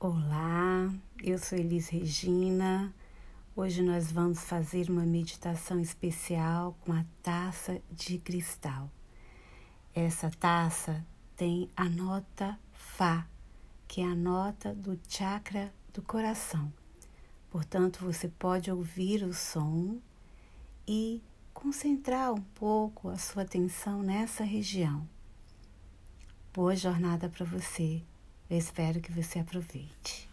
Olá, eu sou Elis Regina. Hoje nós vamos fazer uma meditação especial com a taça de cristal. Essa taça tem a nota Fá, que é a nota do chakra do coração. Portanto, você pode ouvir o som e concentrar um pouco a sua atenção nessa região. Boa jornada para você. Eu espero que você aproveite.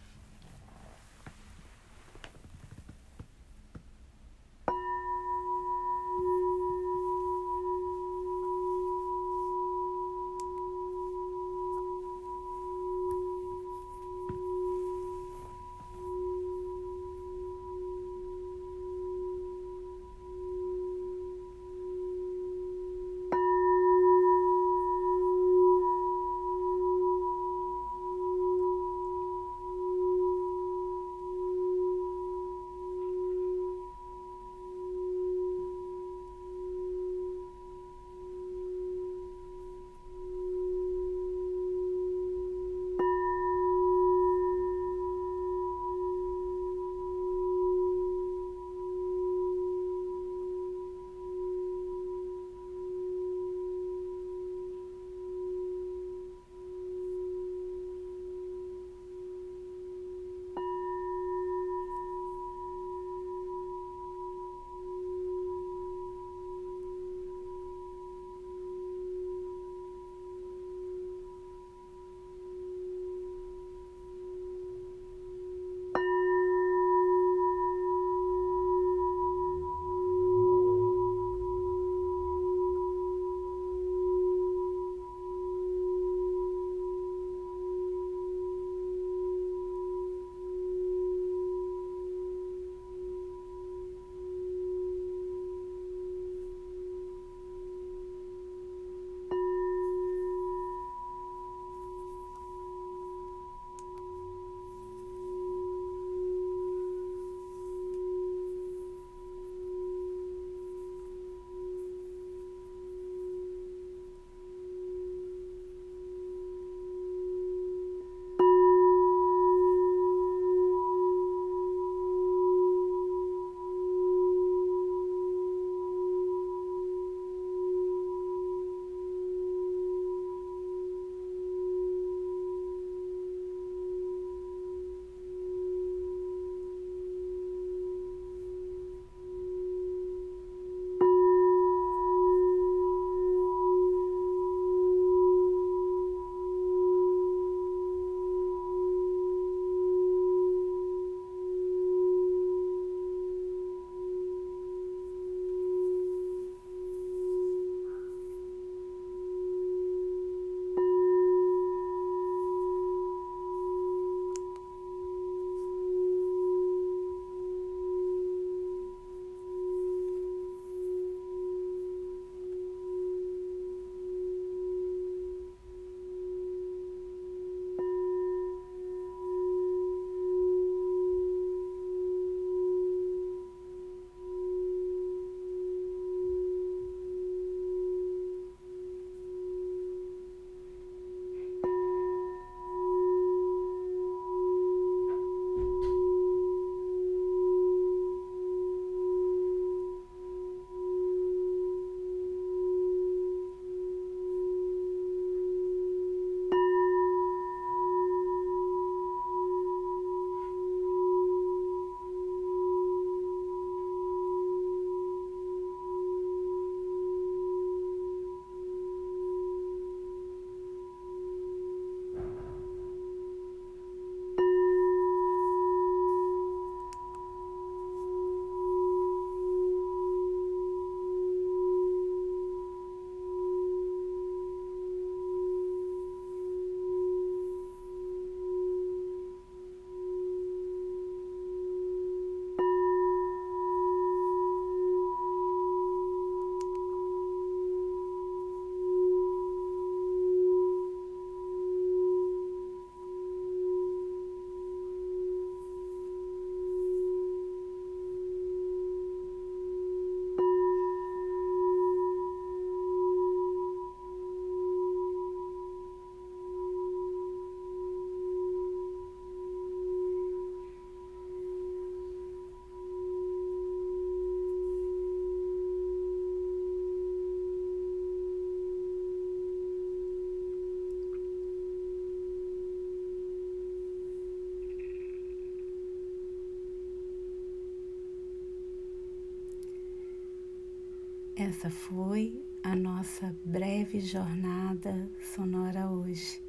Essa foi a nossa breve jornada sonora hoje.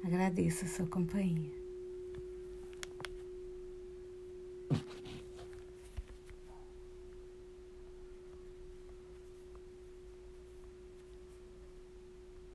Agradeço a sua companhia.